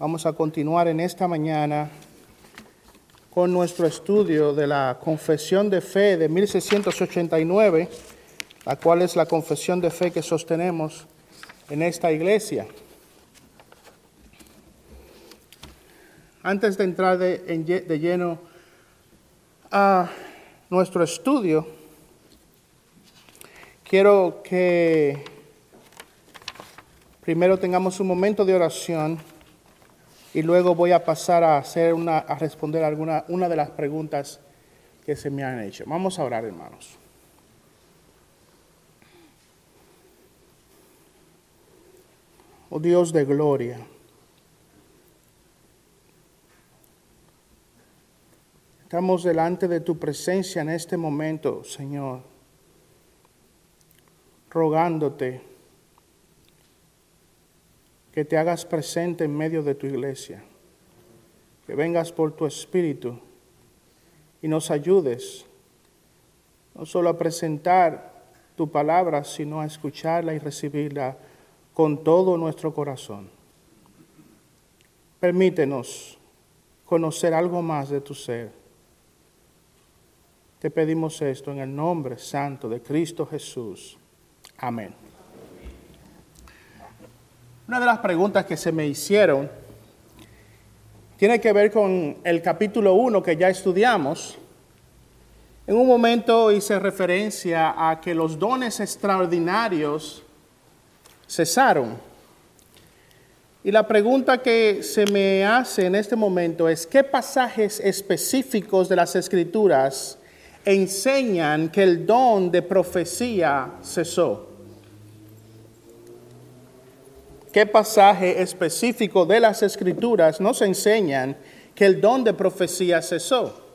Vamos a continuar en esta mañana con nuestro estudio de la Confesión de Fe de 1689, la cual es la confesión de fe que sostenemos en esta iglesia. Antes de entrar de, de lleno a nuestro estudio, quiero que primero tengamos un momento de oración y luego voy a pasar a hacer una, a responder alguna una de las preguntas que se me han hecho. Vamos a orar, hermanos. Oh Dios de gloria. Estamos delante de tu presencia en este momento, Señor, rogándote que te hagas presente en medio de tu iglesia, que vengas por tu espíritu y nos ayudes no solo a presentar tu palabra, sino a escucharla y recibirla con todo nuestro corazón. Permítenos conocer algo más de tu ser. Te pedimos esto en el nombre santo de Cristo Jesús. Amén. Una de las preguntas que se me hicieron tiene que ver con el capítulo 1 que ya estudiamos. En un momento hice referencia a que los dones extraordinarios cesaron. Y la pregunta que se me hace en este momento es, ¿qué pasajes específicos de las escrituras enseñan que el don de profecía cesó? Qué pasaje específico de las escrituras nos enseñan que el don de profecía cesó.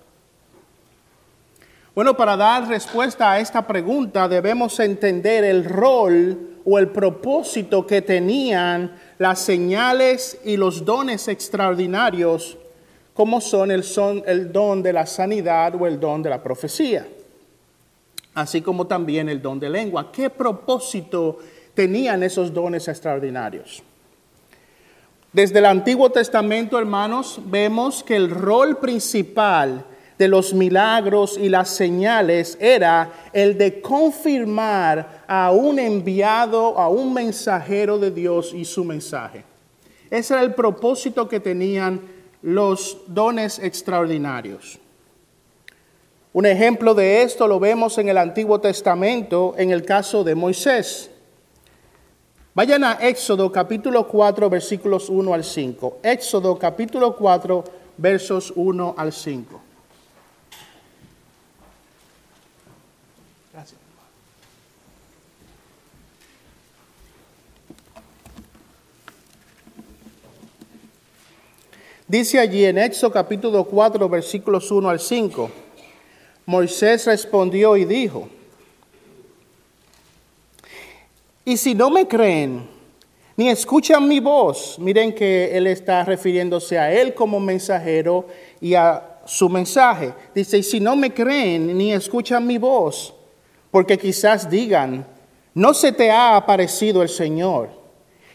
Bueno, para dar respuesta a esta pregunta debemos entender el rol o el propósito que tenían las señales y los dones extraordinarios, como son el, son el don de la sanidad o el don de la profecía, así como también el don de lengua. ¿Qué propósito tenían esos dones extraordinarios. Desde el Antiguo Testamento, hermanos, vemos que el rol principal de los milagros y las señales era el de confirmar a un enviado, a un mensajero de Dios y su mensaje. Ese era el propósito que tenían los dones extraordinarios. Un ejemplo de esto lo vemos en el Antiguo Testamento en el caso de Moisés. Vayan a Éxodo capítulo 4 versículos 1 al 5. Éxodo capítulo 4 versos 1 al 5. Gracias. Dice allí en Éxodo capítulo 4 versículos 1 al 5. Moisés respondió y dijo, y si no me creen, ni escuchan mi voz, miren que él está refiriéndose a él como mensajero y a su mensaje. Dice, y si no me creen, ni escuchan mi voz, porque quizás digan, no se te ha aparecido el Señor.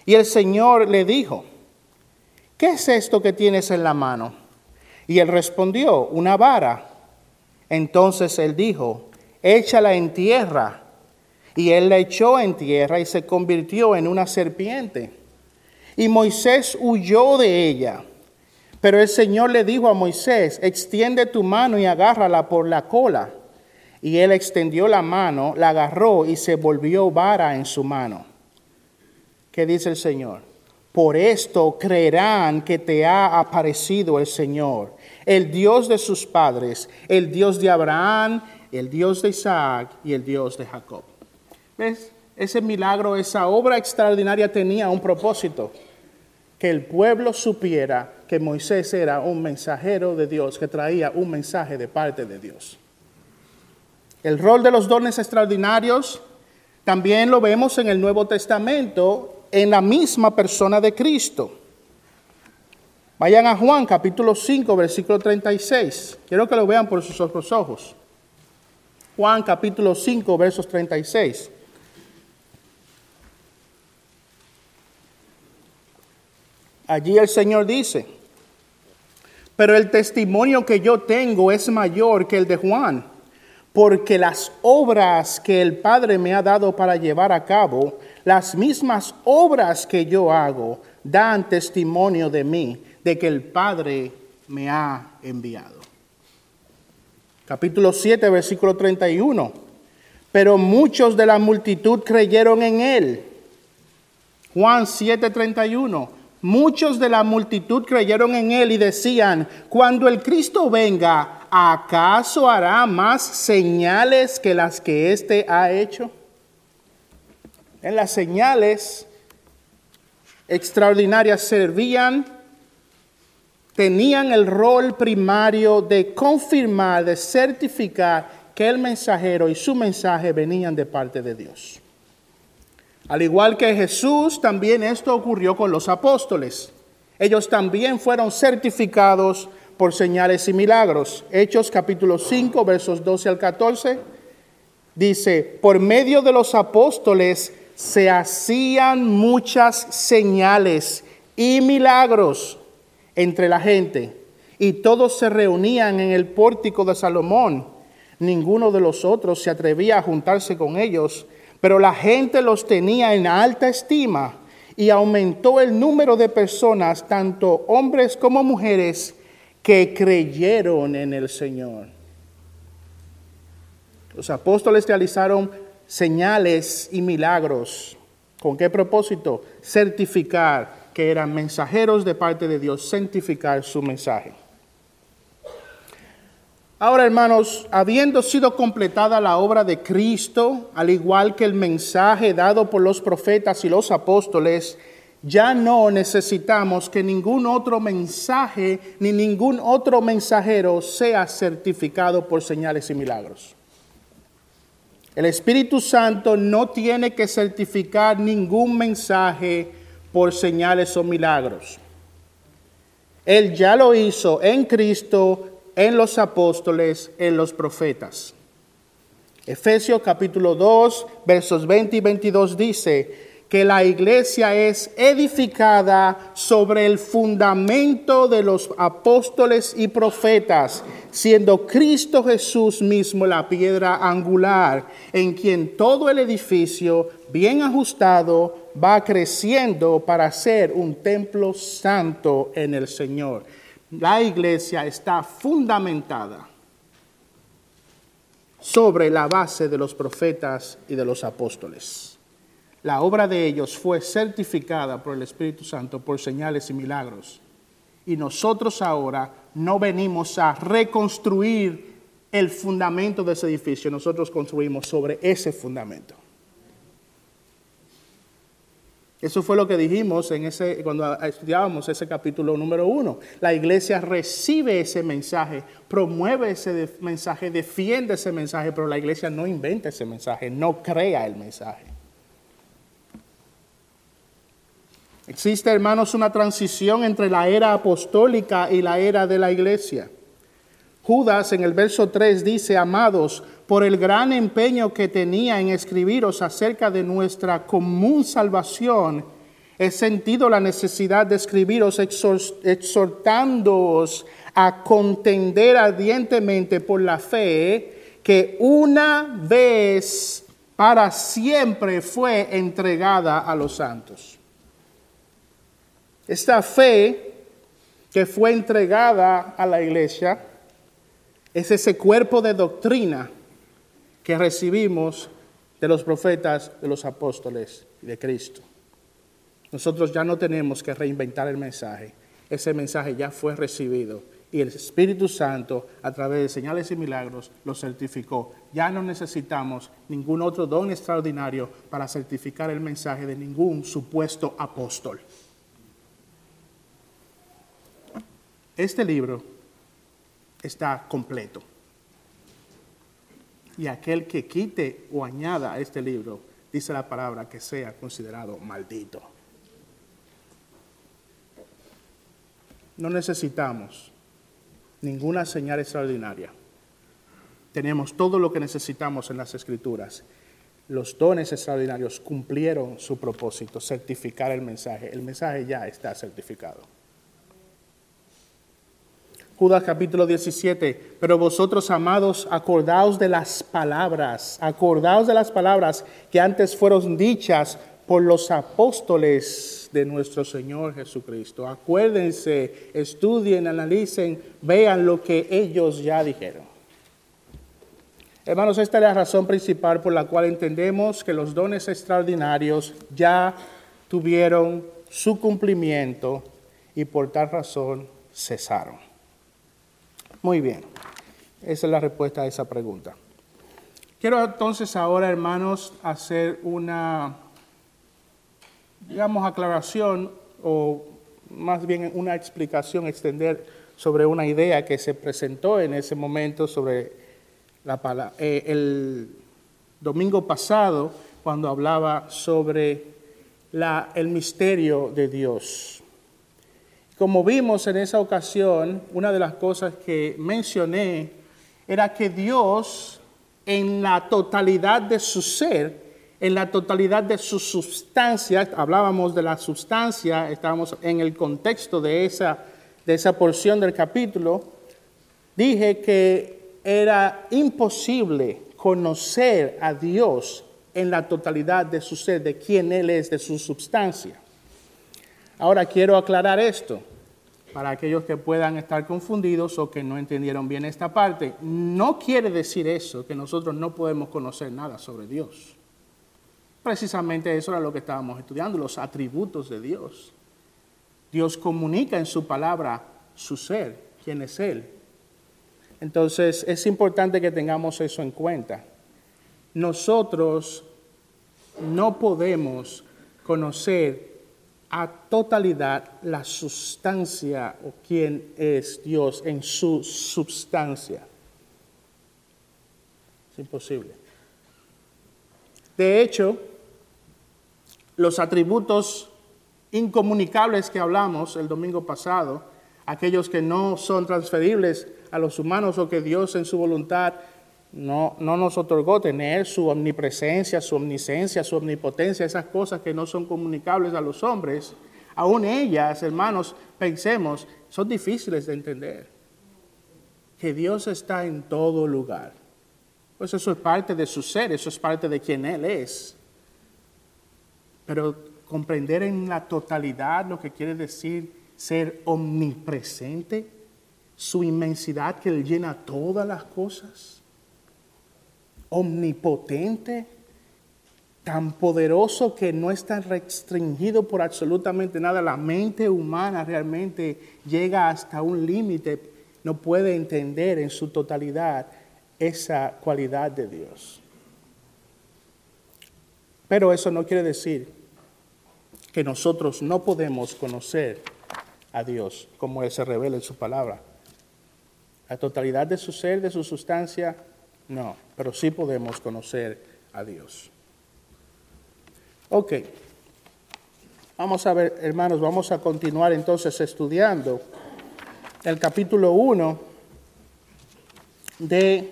Y el Señor le dijo, ¿qué es esto que tienes en la mano? Y él respondió, una vara. Entonces él dijo, échala en tierra. Y él la echó en tierra y se convirtió en una serpiente. Y Moisés huyó de ella. Pero el Señor le dijo a Moisés, extiende tu mano y agárrala por la cola. Y él extendió la mano, la agarró y se volvió vara en su mano. ¿Qué dice el Señor? Por esto creerán que te ha aparecido el Señor, el Dios de sus padres, el Dios de Abraham, el Dios de Isaac y el Dios de Jacob. Ese milagro, esa obra extraordinaria tenía un propósito, que el pueblo supiera que Moisés era un mensajero de Dios, que traía un mensaje de parte de Dios. El rol de los dones extraordinarios también lo vemos en el Nuevo Testamento, en la misma persona de Cristo. Vayan a Juan capítulo 5, versículo 36. Quiero que lo vean por sus otros ojos. Juan capítulo 5, versos 36. Allí el Señor dice, pero el testimonio que yo tengo es mayor que el de Juan, porque las obras que el Padre me ha dado para llevar a cabo, las mismas obras que yo hago, dan testimonio de mí, de que el Padre me ha enviado. Capítulo 7, versículo 31. Pero muchos de la multitud creyeron en él. Juan 7, 31 Muchos de la multitud creyeron en él y decían, cuando el Cristo venga, ¿acaso hará más señales que las que éste ha hecho? En las señales extraordinarias servían, tenían el rol primario de confirmar, de certificar que el mensajero y su mensaje venían de parte de Dios. Al igual que Jesús, también esto ocurrió con los apóstoles. Ellos también fueron certificados por señales y milagros. Hechos capítulo 5, versos 12 al 14, dice, por medio de los apóstoles se hacían muchas señales y milagros entre la gente, y todos se reunían en el pórtico de Salomón. Ninguno de los otros se atrevía a juntarse con ellos pero la gente los tenía en alta estima y aumentó el número de personas, tanto hombres como mujeres, que creyeron en el Señor. Los apóstoles realizaron señales y milagros. ¿Con qué propósito? Certificar que eran mensajeros de parte de Dios, santificar su mensaje. Ahora, hermanos, habiendo sido completada la obra de Cristo, al igual que el mensaje dado por los profetas y los apóstoles, ya no necesitamos que ningún otro mensaje ni ningún otro mensajero sea certificado por señales y milagros. El Espíritu Santo no tiene que certificar ningún mensaje por señales o milagros. Él ya lo hizo en Cristo en los apóstoles, en los profetas. Efesios capítulo 2, versos 20 y 22 dice que la iglesia es edificada sobre el fundamento de los apóstoles y profetas, siendo Cristo Jesús mismo la piedra angular, en quien todo el edificio, bien ajustado, va creciendo para ser un templo santo en el Señor la iglesia está fundamentada sobre la base de los profetas y de los apóstoles. La obra de ellos fue certificada por el Espíritu Santo por señales y milagros. Y nosotros ahora no venimos a reconstruir el fundamento de ese edificio, nosotros construimos sobre ese fundamento. Eso fue lo que dijimos en ese, cuando estudiábamos ese capítulo número uno. La iglesia recibe ese mensaje, promueve ese mensaje, defiende ese mensaje, pero la iglesia no inventa ese mensaje, no crea el mensaje. Existe, hermanos, una transición entre la era apostólica y la era de la iglesia. Judas en el verso 3 dice, amados, por el gran empeño que tenía en escribiros acerca de nuestra común salvación, he sentido la necesidad de escribiros exhortándoos a contender ardientemente por la fe que una vez para siempre fue entregada a los santos. Esta fe que fue entregada a la iglesia es ese cuerpo de doctrina que recibimos de los profetas, de los apóstoles y de Cristo. Nosotros ya no tenemos que reinventar el mensaje. Ese mensaje ya fue recibido y el Espíritu Santo, a través de señales y milagros, lo certificó. Ya no necesitamos ningún otro don extraordinario para certificar el mensaje de ningún supuesto apóstol. Este libro está completo y aquel que quite o añada a este libro, dice la palabra, que sea considerado maldito. No necesitamos ninguna señal extraordinaria. Tenemos todo lo que necesitamos en las escrituras. los dones extraordinarios cumplieron su propósito, certificar el mensaje. El mensaje ya está certificado. Judas capítulo 17, pero vosotros amados, acordaos de las palabras, acordaos de las palabras que antes fueron dichas por los apóstoles de nuestro Señor Jesucristo. Acuérdense, estudien, analicen, vean lo que ellos ya dijeron. Hermanos, esta es la razón principal por la cual entendemos que los dones extraordinarios ya tuvieron su cumplimiento y por tal razón cesaron. Muy bien, esa es la respuesta a esa pregunta. Quiero entonces ahora, hermanos, hacer una, digamos, aclaración o más bien una explicación, extender sobre una idea que se presentó en ese momento sobre la eh, el domingo pasado cuando hablaba sobre la, el misterio de Dios. Como vimos en esa ocasión, una de las cosas que mencioné era que Dios en la totalidad de su ser, en la totalidad de su sustancia, hablábamos de la sustancia, estábamos en el contexto de esa, de esa porción del capítulo, dije que era imposible conocer a Dios en la totalidad de su ser, de quién Él es, de su sustancia. Ahora quiero aclarar esto para aquellos que puedan estar confundidos o que no entendieron bien esta parte. No quiere decir eso que nosotros no podemos conocer nada sobre Dios. Precisamente eso era lo que estábamos estudiando, los atributos de Dios. Dios comunica en su palabra su ser, quién es Él. Entonces es importante que tengamos eso en cuenta. Nosotros no podemos conocer a totalidad la sustancia o quién es Dios en su sustancia. Es imposible. De hecho, los atributos incomunicables que hablamos el domingo pasado, aquellos que no son transferibles a los humanos o que Dios en su voluntad no, no nos otorgó tener su omnipresencia, su omniscencia, su omnipotencia, esas cosas que no son comunicables a los hombres, aún ellas, hermanos, pensemos, son difíciles de entender. Que Dios está en todo lugar. Pues eso es parte de su ser, eso es parte de quien Él es. Pero comprender en la totalidad lo que quiere decir ser omnipresente, su inmensidad que Él llena todas las cosas omnipotente, tan poderoso que no está restringido por absolutamente nada. La mente humana realmente llega hasta un límite, no puede entender en su totalidad esa cualidad de Dios. Pero eso no quiere decir que nosotros no podemos conocer a Dios como Él se revela en su palabra. La totalidad de su ser, de su sustancia, no, pero sí podemos conocer a Dios. Ok. Vamos a ver, hermanos, vamos a continuar entonces estudiando el capítulo 1 de,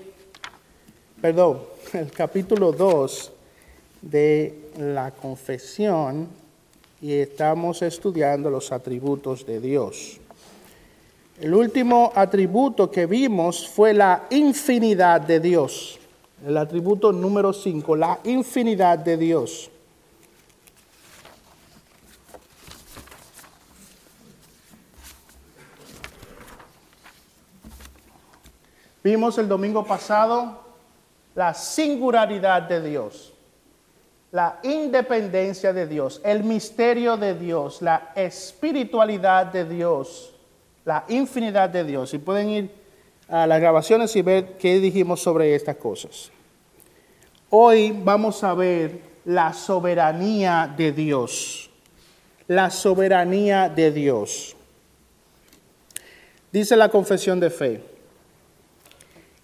perdón, el capítulo 2 de la confesión y estamos estudiando los atributos de Dios. El último atributo que vimos fue la infinidad de Dios. El atributo número 5, la infinidad de Dios. Vimos el domingo pasado la singularidad de Dios, la independencia de Dios, el misterio de Dios, la espiritualidad de Dios la infinidad de Dios. Y pueden ir a las grabaciones y ver qué dijimos sobre estas cosas. Hoy vamos a ver la soberanía de Dios. La soberanía de Dios. Dice la confesión de fe,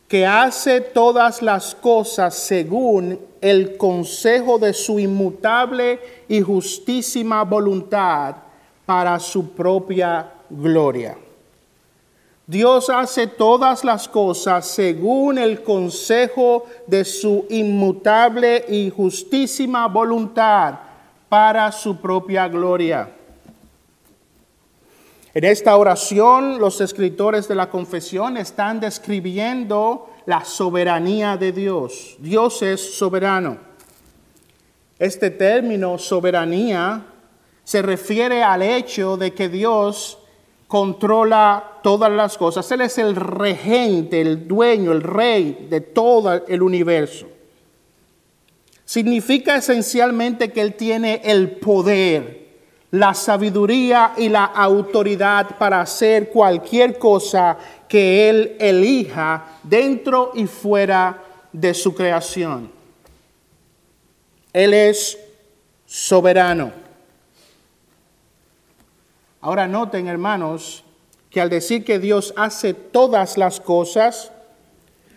que hace todas las cosas según el consejo de su inmutable y justísima voluntad para su propia gloria Dios hace todas las cosas según el consejo de su inmutable y justísima voluntad para su propia gloria. En esta oración los escritores de la confesión están describiendo la soberanía de Dios. Dios es soberano. Este término soberanía se refiere al hecho de que Dios controla todas las cosas. Él es el regente, el dueño, el rey de todo el universo. Significa esencialmente que Él tiene el poder, la sabiduría y la autoridad para hacer cualquier cosa que Él elija dentro y fuera de su creación. Él es soberano. Ahora noten, hermanos, que al decir que Dios hace todas las cosas,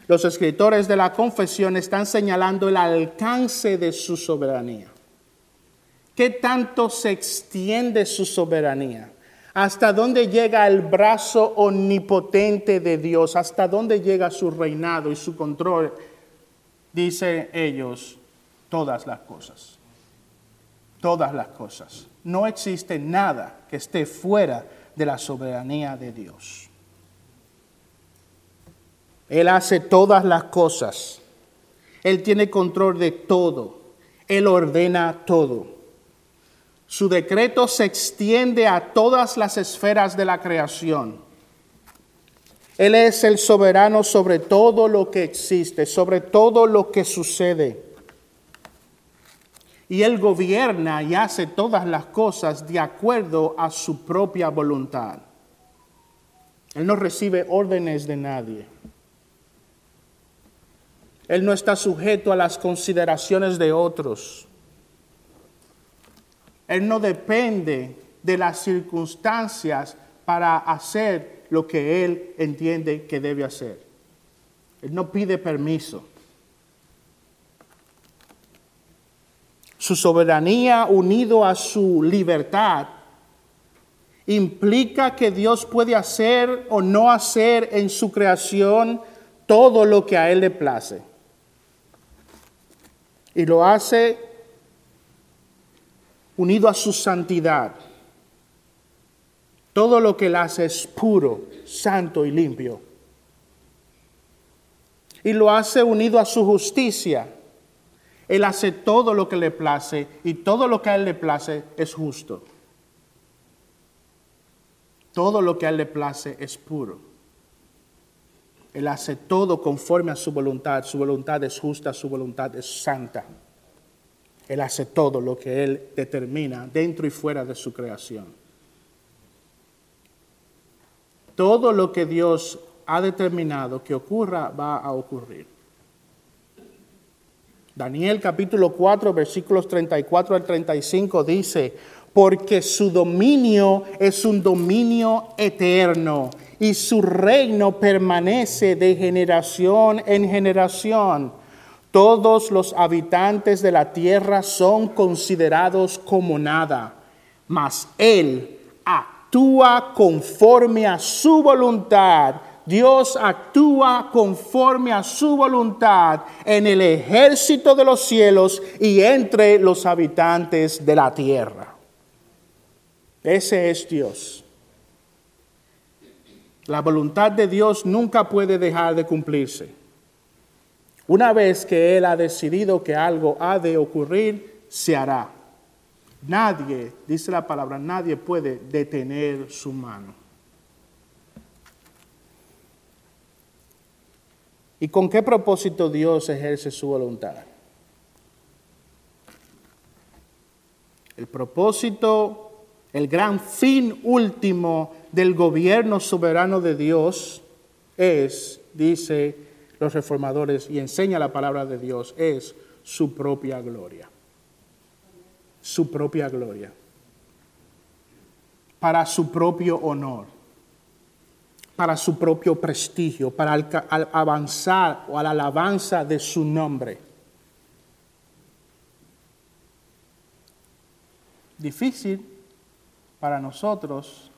los escritores de la confesión están señalando el alcance de su soberanía. ¿Qué tanto se extiende su soberanía? ¿Hasta dónde llega el brazo omnipotente de Dios? ¿Hasta dónde llega su reinado y su control? Dicen ellos, todas las cosas. Todas las cosas no existe nada que esté fuera de la soberanía de Dios. Él hace todas las cosas. Él tiene control de todo. Él ordena todo. Su decreto se extiende a todas las esferas de la creación. Él es el soberano sobre todo lo que existe, sobre todo lo que sucede. Y Él gobierna y hace todas las cosas de acuerdo a su propia voluntad. Él no recibe órdenes de nadie. Él no está sujeto a las consideraciones de otros. Él no depende de las circunstancias para hacer lo que Él entiende que debe hacer. Él no pide permiso. Su soberanía unido a su libertad implica que Dios puede hacer o no hacer en su creación todo lo que a Él le place. Y lo hace unido a su santidad. Todo lo que Él hace es puro, santo y limpio. Y lo hace unido a su justicia él hace todo lo que le place y todo lo que a Él le place es justo. Todo lo que a Él le place es puro. Él hace todo conforme a su voluntad. Su voluntad es justa, su voluntad es santa. Él hace todo lo que Él determina dentro y fuera de su creación. Todo lo que Dios ha determinado que ocurra va a ocurrir. Daniel capítulo 4 versículos 34 al 35 dice, porque su dominio es un dominio eterno y su reino permanece de generación en generación. Todos los habitantes de la tierra son considerados como nada, mas Él actúa conforme a su voluntad Dios actúa conforme a su voluntad en el ejército de los cielos y entre los habitantes de la tierra. Ese es Dios. La voluntad de Dios nunca puede dejar de cumplirse. Una vez que Él ha decidido que algo ha de ocurrir, se hará. Nadie, dice la palabra, nadie puede detener su mano. ¿Y con qué propósito Dios ejerce su voluntad? El propósito, el gran fin último del gobierno soberano de Dios es, dice los reformadores y enseña la palabra de Dios, es su propia gloria. Su propia gloria. Para su propio honor para su propio prestigio, para avanzar o a la alabanza de su nombre. Difícil para nosotros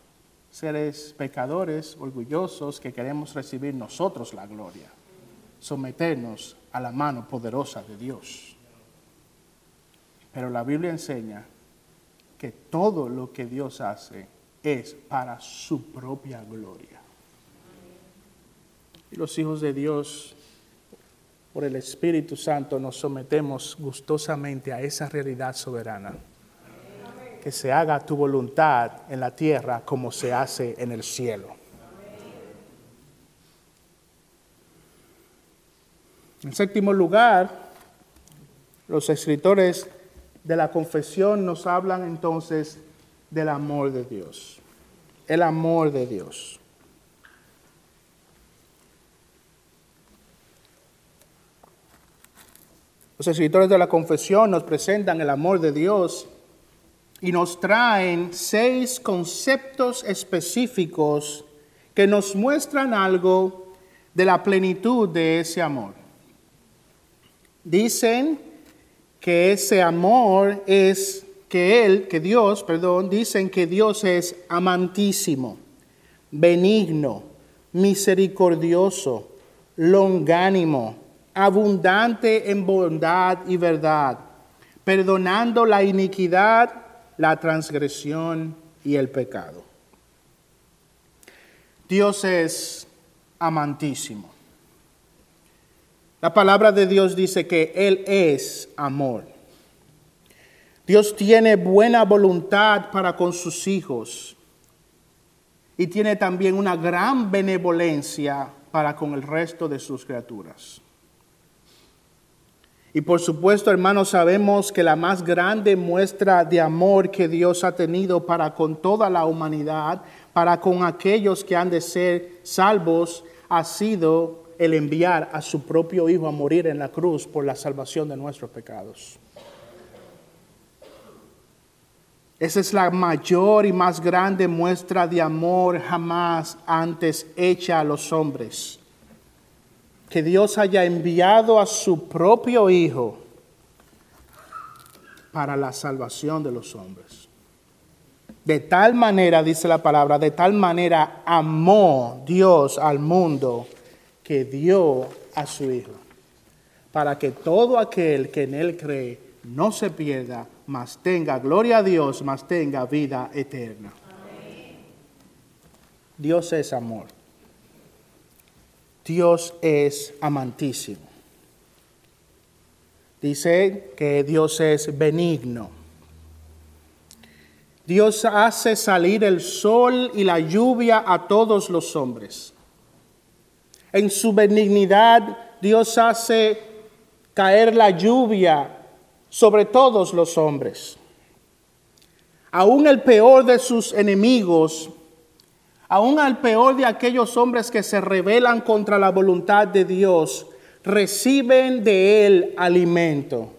seres pecadores, orgullosos, que queremos recibir nosotros la gloria, someternos a la mano poderosa de Dios. Pero la Biblia enseña que todo lo que Dios hace es para su propia gloria. Y los hijos de Dios, por el Espíritu Santo, nos sometemos gustosamente a esa realidad soberana. Que se haga tu voluntad en la tierra como se hace en el cielo. En séptimo lugar, los escritores de la confesión nos hablan entonces del amor de Dios. El amor de Dios. Los escritores de la confesión nos presentan el amor de Dios y nos traen seis conceptos específicos que nos muestran algo de la plenitud de ese amor. Dicen que ese amor es que Él, que Dios, perdón, dicen que Dios es amantísimo, benigno, misericordioso, longánimo, abundante en bondad y verdad, perdonando la iniquidad, la transgresión y el pecado. Dios es amantísimo. La palabra de Dios dice que Él es amor. Dios tiene buena voluntad para con sus hijos y tiene también una gran benevolencia para con el resto de sus criaturas. Y por supuesto, hermanos, sabemos que la más grande muestra de amor que Dios ha tenido para con toda la humanidad, para con aquellos que han de ser salvos, ha sido el enviar a su propio Hijo a morir en la cruz por la salvación de nuestros pecados. Esa es la mayor y más grande muestra de amor jamás antes hecha a los hombres. Que Dios haya enviado a su propio Hijo para la salvación de los hombres. De tal manera, dice la palabra, de tal manera amó Dios al mundo que dio a su Hijo, para que todo aquel que en Él cree no se pierda, mas tenga gloria a Dios, mas tenga vida eterna. Dios es amor. Dios es amantísimo. Dice que Dios es benigno. Dios hace salir el sol y la lluvia a todos los hombres. En su benignidad Dios hace caer la lluvia sobre todos los hombres. Aún el peor de sus enemigos, aún al peor de aquellos hombres que se rebelan contra la voluntad de Dios, reciben de él alimento.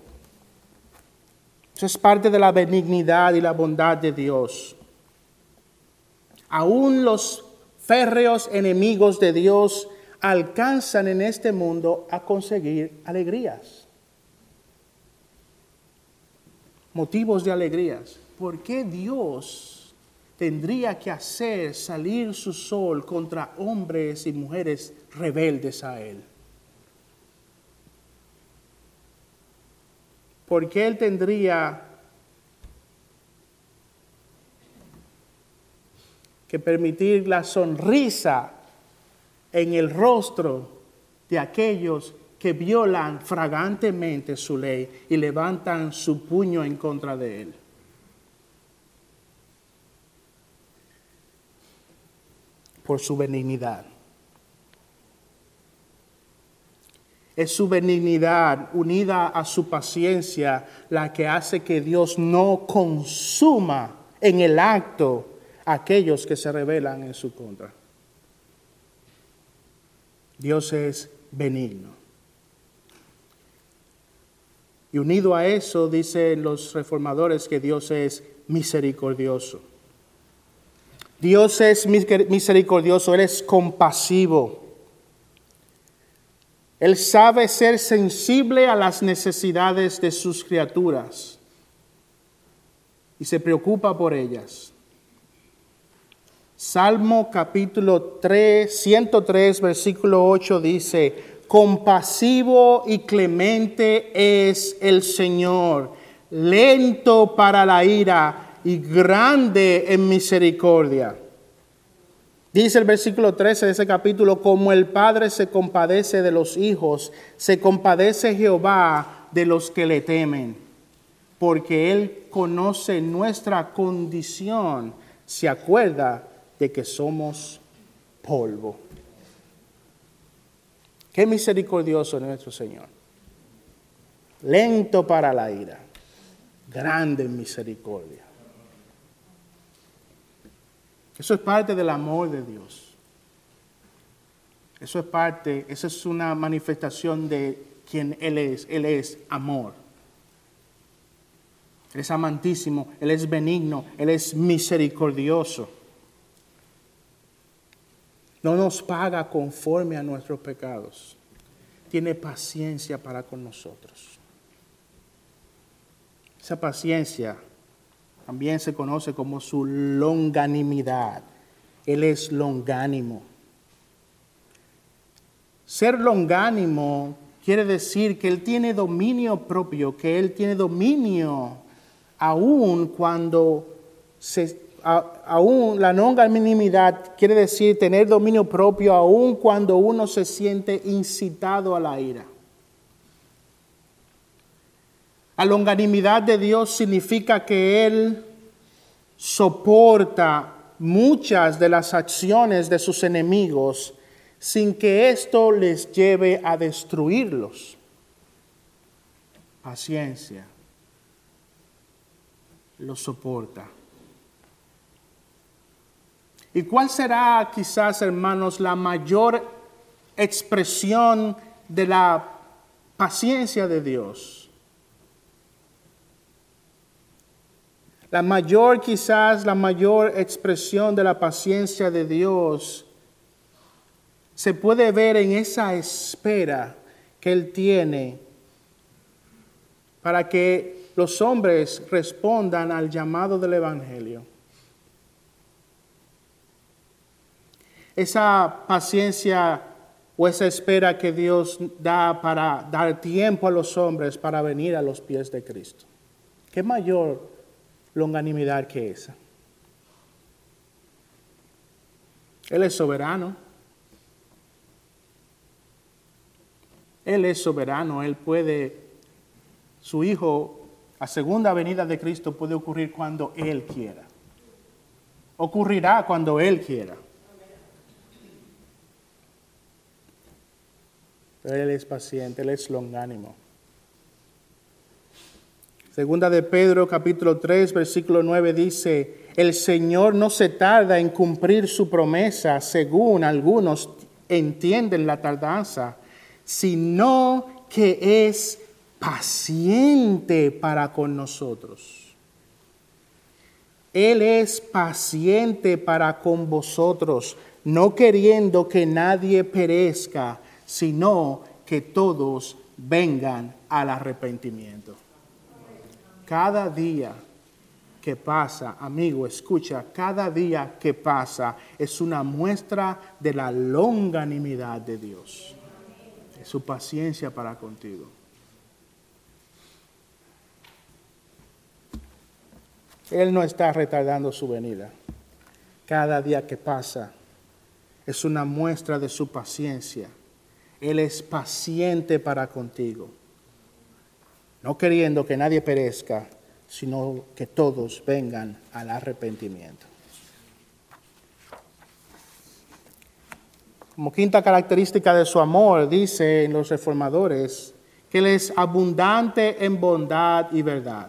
Eso es parte de la benignidad y la bondad de Dios. Aún los férreos enemigos de Dios alcanzan en este mundo a conseguir alegrías. Motivos de alegrías. ¿Por qué Dios tendría que hacer salir su sol contra hombres y mujeres rebeldes a Él? ¿Por qué Él tendría que permitir la sonrisa en el rostro de aquellos que violan fragantemente su ley y levantan su puño en contra de él. Por su benignidad. Es su benignidad unida a su paciencia la que hace que Dios no consuma en el acto a aquellos que se rebelan en su contra. Dios es benigno. Y unido a eso, dicen los reformadores que Dios es misericordioso. Dios es misericordioso, Él es compasivo. Él sabe ser sensible a las necesidades de sus criaturas y se preocupa por ellas. Salmo capítulo 3, 103, versículo 8 dice, compasivo y clemente es el Señor, lento para la ira y grande en misericordia. Dice el versículo 13 de ese capítulo, como el Padre se compadece de los hijos, se compadece Jehová de los que le temen, porque Él conoce nuestra condición, se acuerda de que somos polvo. Qué misericordioso nuestro Señor. Lento para la ira, grande en misericordia. Eso es parte del amor de Dios. Eso es parte, esa es una manifestación de quien Él es. Él es amor. Él es amantísimo, Él es benigno, Él es misericordioso no nos paga conforme a nuestros pecados. Tiene paciencia para con nosotros. Esa paciencia también se conoce como su longanimidad. Él es longánimo. Ser longánimo quiere decir que Él tiene dominio propio, que Él tiene dominio aún cuando se aún la longanimidad quiere decir tener dominio propio aún cuando uno se siente incitado a la ira. La longanimidad de Dios significa que Él soporta muchas de las acciones de sus enemigos sin que esto les lleve a destruirlos. Paciencia. Lo soporta. ¿Y cuál será quizás, hermanos, la mayor expresión de la paciencia de Dios? La mayor, quizás, la mayor expresión de la paciencia de Dios se puede ver en esa espera que Él tiene para que los hombres respondan al llamado del Evangelio. esa paciencia o esa espera que Dios da para dar tiempo a los hombres para venir a los pies de Cristo. ¿Qué mayor longanimidad que esa? Él es soberano. Él es soberano, Él puede, su Hijo, a segunda venida de Cristo puede ocurrir cuando Él quiera. Ocurrirá cuando Él quiera. Él es paciente, Él es longánimo. Segunda de Pedro capítulo 3 versículo 9 dice, el Señor no se tarda en cumplir su promesa, según algunos entienden la tardanza, sino que es paciente para con nosotros. Él es paciente para con vosotros, no queriendo que nadie perezca, sino que todos vengan al arrepentimiento. Cada día que pasa, amigo, escucha, cada día que pasa es una muestra de la longanimidad de Dios, de su paciencia para contigo. Él no está retardando su venida. Cada día que pasa es una muestra de su paciencia él es paciente para contigo, no queriendo que nadie perezca, sino que todos vengan al arrepentimiento. Como quinta característica de su amor, dice en los reformadores, que Él es abundante en bondad y verdad.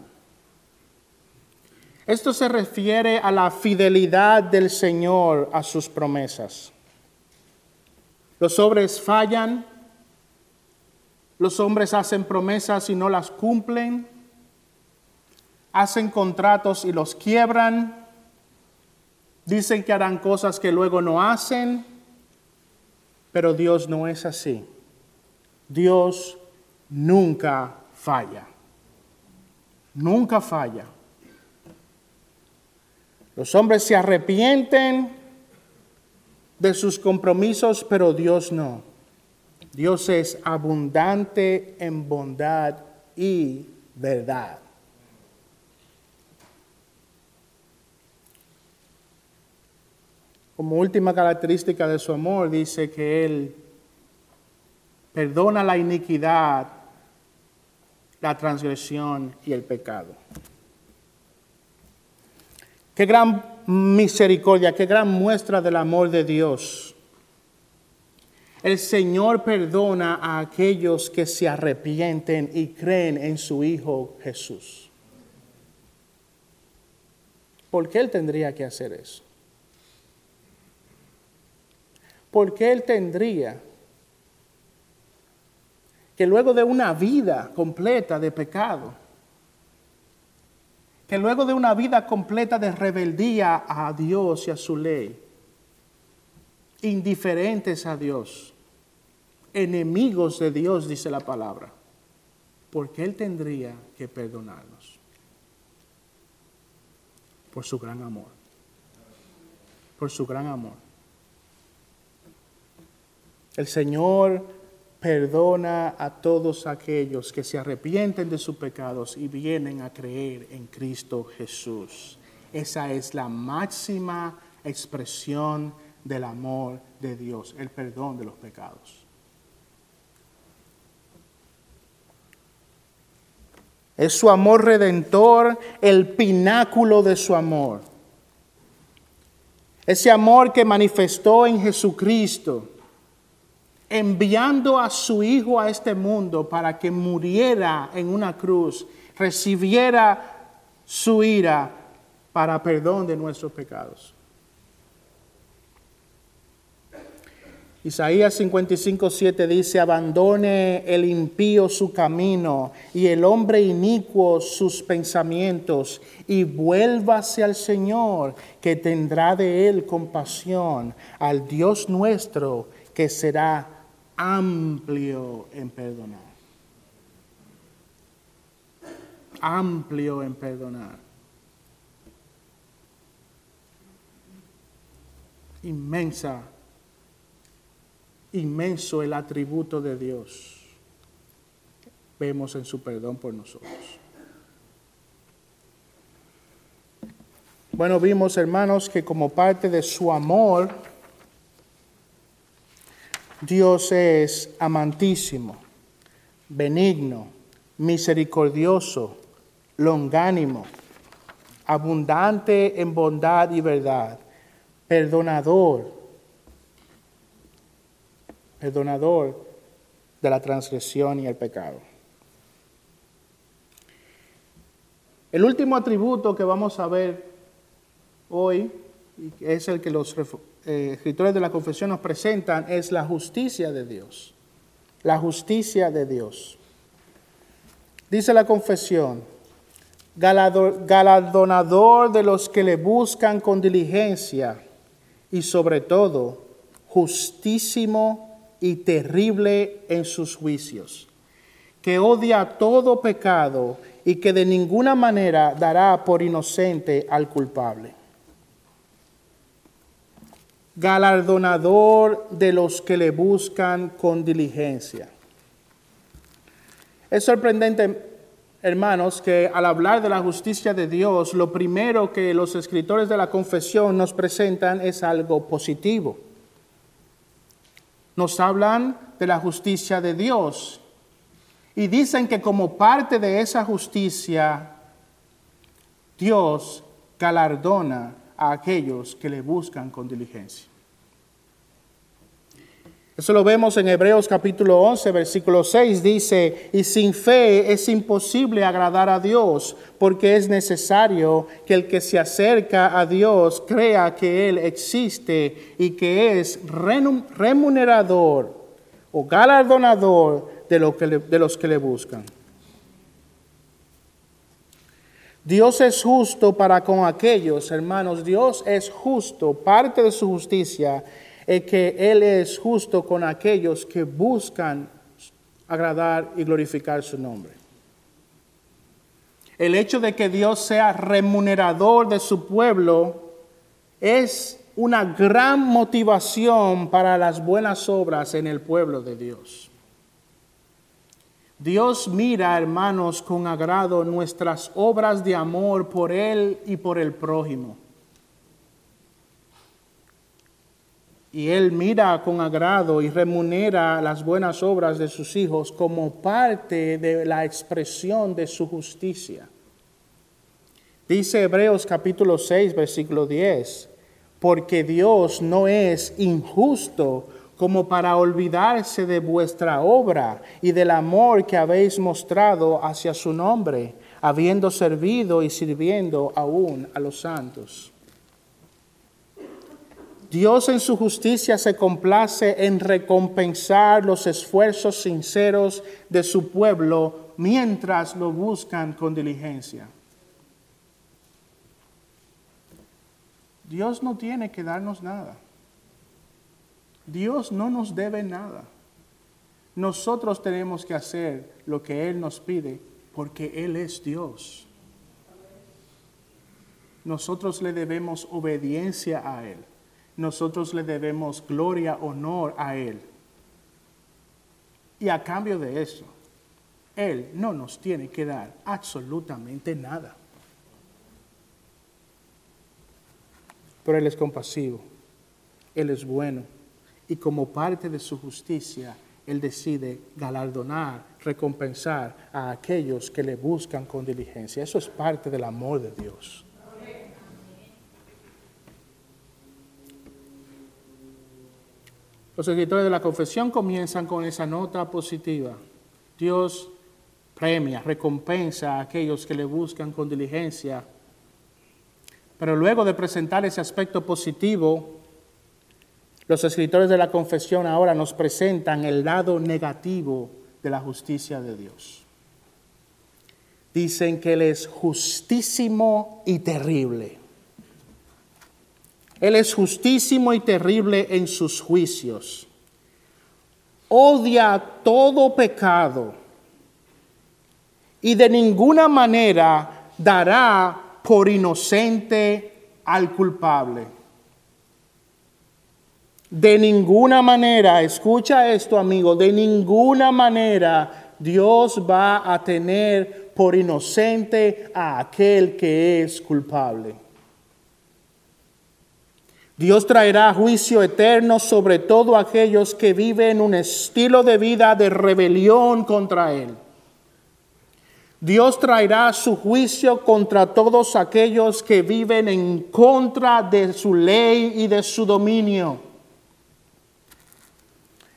Esto se refiere a la fidelidad del Señor a sus promesas. Los hombres fallan, los hombres hacen promesas y no las cumplen, hacen contratos y los quiebran, dicen que harán cosas que luego no hacen, pero Dios no es así. Dios nunca falla. Nunca falla. Los hombres se arrepienten de sus compromisos, pero Dios no. Dios es abundante en bondad y verdad. Como última característica de su amor, dice que Él perdona la iniquidad, la transgresión y el pecado. Qué gran misericordia, qué gran muestra del amor de Dios. El Señor perdona a aquellos que se arrepienten y creen en su Hijo Jesús. ¿Por qué Él tendría que hacer eso? ¿Por qué Él tendría que luego de una vida completa de pecado, que luego de una vida completa de rebeldía a Dios y a su ley, indiferentes a Dios, enemigos de Dios, dice la palabra, porque Él tendría que perdonarnos por su gran amor, por su gran amor. El Señor perdona a todos aquellos que se arrepienten de sus pecados y vienen a creer en Cristo Jesús. Esa es la máxima expresión del amor de Dios, el perdón de los pecados. Es su amor redentor, el pináculo de su amor. Ese amor que manifestó en Jesucristo enviando a su Hijo a este mundo para que muriera en una cruz, recibiera su ira para perdón de nuestros pecados. Isaías 55, 7 dice, abandone el impío su camino y el hombre inicuo sus pensamientos y vuélvase al Señor, que tendrá de él compasión, al Dios nuestro, que será amplio en perdonar. Amplio en perdonar. Inmensa, inmenso el atributo de Dios. Vemos en su perdón por nosotros. Bueno, vimos hermanos que como parte de su amor, Dios es amantísimo, benigno, misericordioso, longánimo, abundante en bondad y verdad, perdonador, perdonador de la transgresión y el pecado. El último atributo que vamos a ver hoy, y es el que los eh, escritores de la confesión nos presentan es la justicia de Dios. La justicia de Dios. Dice la confesión, galardonador de los que le buscan con diligencia y sobre todo justísimo y terrible en sus juicios, que odia todo pecado y que de ninguna manera dará por inocente al culpable galardonador de los que le buscan con diligencia. Es sorprendente, hermanos, que al hablar de la justicia de Dios, lo primero que los escritores de la confesión nos presentan es algo positivo. Nos hablan de la justicia de Dios y dicen que como parte de esa justicia, Dios galardona a aquellos que le buscan con diligencia. Eso lo vemos en Hebreos capítulo 11, versículo 6, dice, y sin fe es imposible agradar a Dios, porque es necesario que el que se acerca a Dios crea que Él existe y que es remunerador o galardonador de, lo que de los que le buscan. Dios es justo para con aquellos, hermanos, Dios es justo, parte de su justicia es que Él es justo con aquellos que buscan agradar y glorificar su nombre. El hecho de que Dios sea remunerador de su pueblo es una gran motivación para las buenas obras en el pueblo de Dios. Dios mira, hermanos, con agrado nuestras obras de amor por Él y por el prójimo. Y Él mira con agrado y remunera las buenas obras de sus hijos como parte de la expresión de su justicia. Dice Hebreos capítulo 6, versículo 10, porque Dios no es injusto como para olvidarse de vuestra obra y del amor que habéis mostrado hacia su nombre, habiendo servido y sirviendo aún a los santos. Dios en su justicia se complace en recompensar los esfuerzos sinceros de su pueblo mientras lo buscan con diligencia. Dios no tiene que darnos nada. Dios no nos debe nada. Nosotros tenemos que hacer lo que Él nos pide porque Él es Dios. Nosotros le debemos obediencia a Él nosotros le debemos gloria, honor a Él. Y a cambio de eso, Él no nos tiene que dar absolutamente nada. Pero Él es compasivo, Él es bueno, y como parte de su justicia, Él decide galardonar, recompensar a aquellos que le buscan con diligencia. Eso es parte del amor de Dios. Los escritores de la confesión comienzan con esa nota positiva. Dios premia, recompensa a aquellos que le buscan con diligencia. Pero luego de presentar ese aspecto positivo, los escritores de la confesión ahora nos presentan el lado negativo de la justicia de Dios. Dicen que Él es justísimo y terrible. Él es justísimo y terrible en sus juicios. Odia todo pecado y de ninguna manera dará por inocente al culpable. De ninguna manera, escucha esto amigo, de ninguna manera Dios va a tener por inocente a aquel que es culpable. Dios traerá juicio eterno sobre todo aquellos que viven un estilo de vida de rebelión contra Él. Dios traerá su juicio contra todos aquellos que viven en contra de su ley y de su dominio.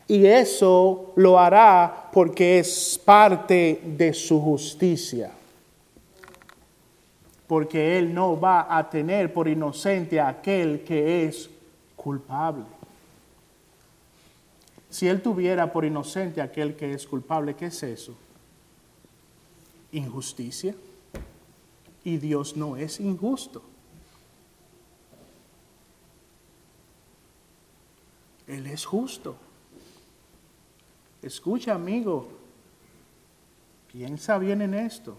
Y eso lo hará porque es parte de su justicia porque Él no va a tener por inocente a aquel que es culpable. Si Él tuviera por inocente a aquel que es culpable, ¿qué es eso? Injusticia. Y Dios no es injusto. Él es justo. Escucha, amigo, piensa bien en esto.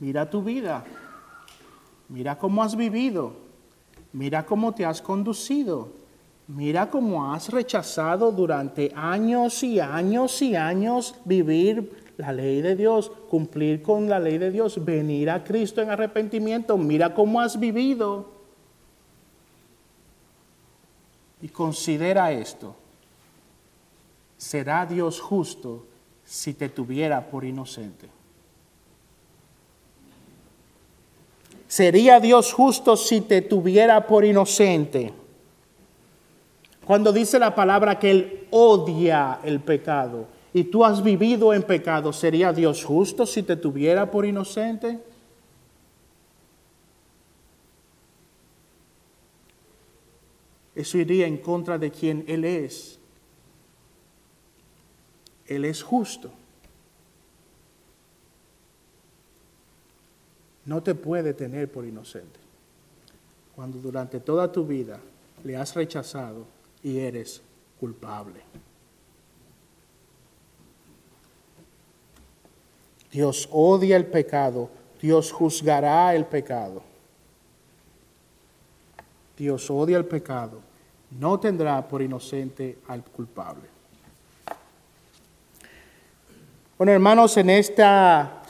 Mira tu vida. Mira cómo has vivido. Mira cómo te has conducido. Mira cómo has rechazado durante años y años y años vivir la ley de Dios, cumplir con la ley de Dios, venir a Cristo en arrepentimiento. Mira cómo has vivido. Y considera esto. ¿Será Dios justo si te tuviera por inocente? ¿Sería Dios justo si te tuviera por inocente? Cuando dice la palabra que Él odia el pecado y tú has vivido en pecado, ¿sería Dios justo si te tuviera por inocente? Eso iría en contra de quien Él es. Él es justo. No te puede tener por inocente. Cuando durante toda tu vida le has rechazado y eres culpable. Dios odia el pecado, Dios juzgará el pecado. Dios odia el pecado, no tendrá por inocente al culpable. Bueno, hermanos, en, esta,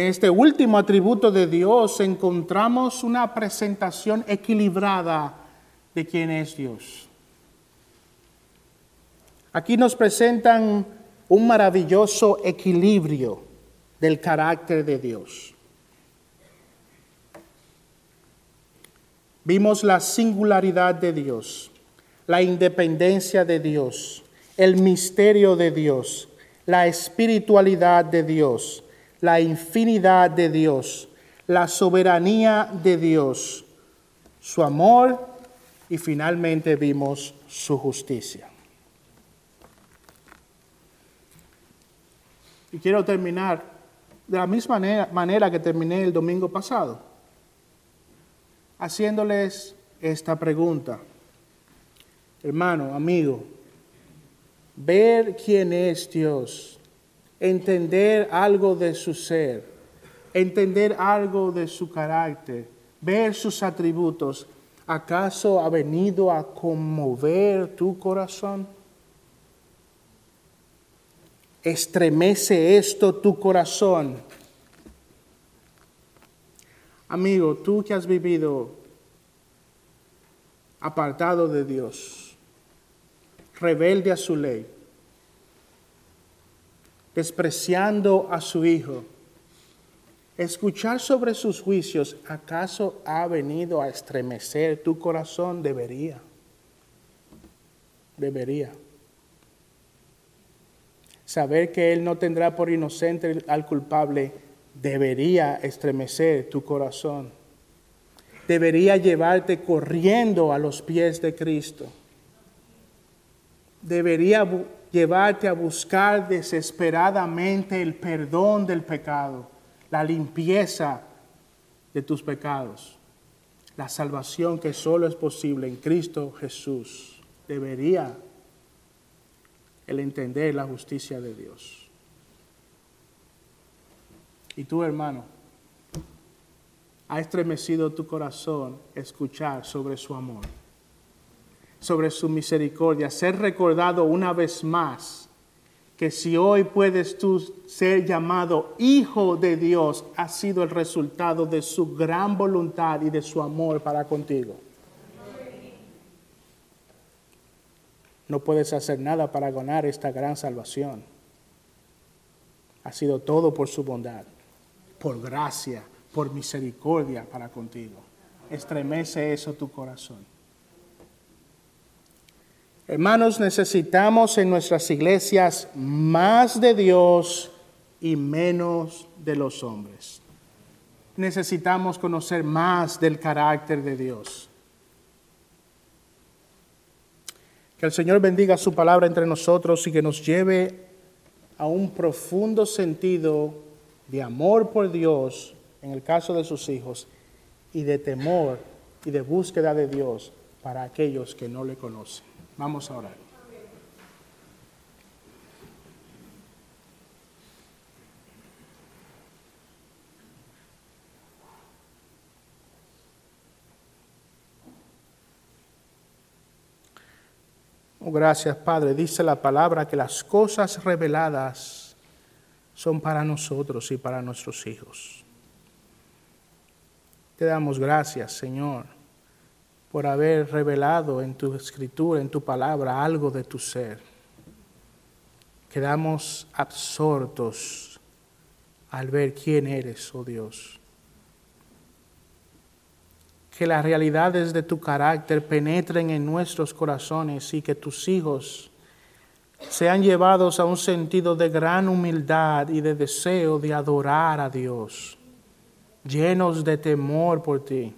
en este último atributo de Dios encontramos una presentación equilibrada de quién es Dios. Aquí nos presentan un maravilloso equilibrio del carácter de Dios. Vimos la singularidad de Dios, la independencia de Dios, el misterio de Dios, la espiritualidad de Dios, la infinidad de Dios, la soberanía de Dios, su amor y finalmente vimos su justicia. Y quiero terminar de la misma manera, que terminé el domingo pasado, haciéndoles esta pregunta. Hermano, amigo, ver quién es Dios, entender algo de su ser, entender algo de su carácter, ver sus atributos, ¿acaso ha venido a conmover tu corazón? estremece esto tu corazón. Amigo, tú que has vivido apartado de Dios, rebelde a su ley, despreciando a su Hijo, escuchar sobre sus juicios, ¿acaso ha venido a estremecer tu corazón? Debería. Debería. Saber que Él no tendrá por inocente al culpable debería estremecer tu corazón. Debería llevarte corriendo a los pies de Cristo. Debería llevarte a buscar desesperadamente el perdón del pecado, la limpieza de tus pecados, la salvación que solo es posible en Cristo Jesús. Debería el entender la justicia de Dios. Y tú, hermano, ha estremecido tu corazón escuchar sobre su amor, sobre su misericordia, ser recordado una vez más que si hoy puedes tú ser llamado hijo de Dios, ha sido el resultado de su gran voluntad y de su amor para contigo. No puedes hacer nada para ganar esta gran salvación. Ha sido todo por su bondad, por gracia, por misericordia para contigo. Estremece eso tu corazón. Hermanos, necesitamos en nuestras iglesias más de Dios y menos de los hombres. Necesitamos conocer más del carácter de Dios. Que el Señor bendiga su palabra entre nosotros y que nos lleve a un profundo sentido de amor por Dios en el caso de sus hijos y de temor y de búsqueda de Dios para aquellos que no le conocen. Vamos a orar. Oh, gracias, Padre. Dice la palabra que las cosas reveladas son para nosotros y para nuestros hijos. Te damos gracias, Señor, por haber revelado en tu escritura, en tu palabra, algo de tu ser. Quedamos absortos al ver quién eres, oh Dios que las realidades de tu carácter penetren en nuestros corazones y que tus hijos sean llevados a un sentido de gran humildad y de deseo de adorar a Dios, llenos de temor por ti.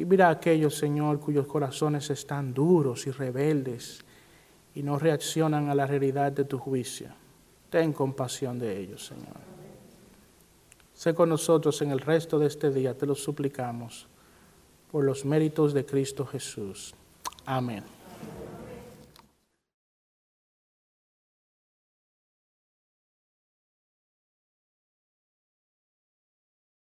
Y mira a aquellos, Señor, cuyos corazones están duros y rebeldes y no reaccionan a la realidad de tu juicio. Ten compasión de ellos, Señor. Sé con nosotros en el resto de este día, te lo suplicamos, por los méritos de Cristo Jesús. Amén.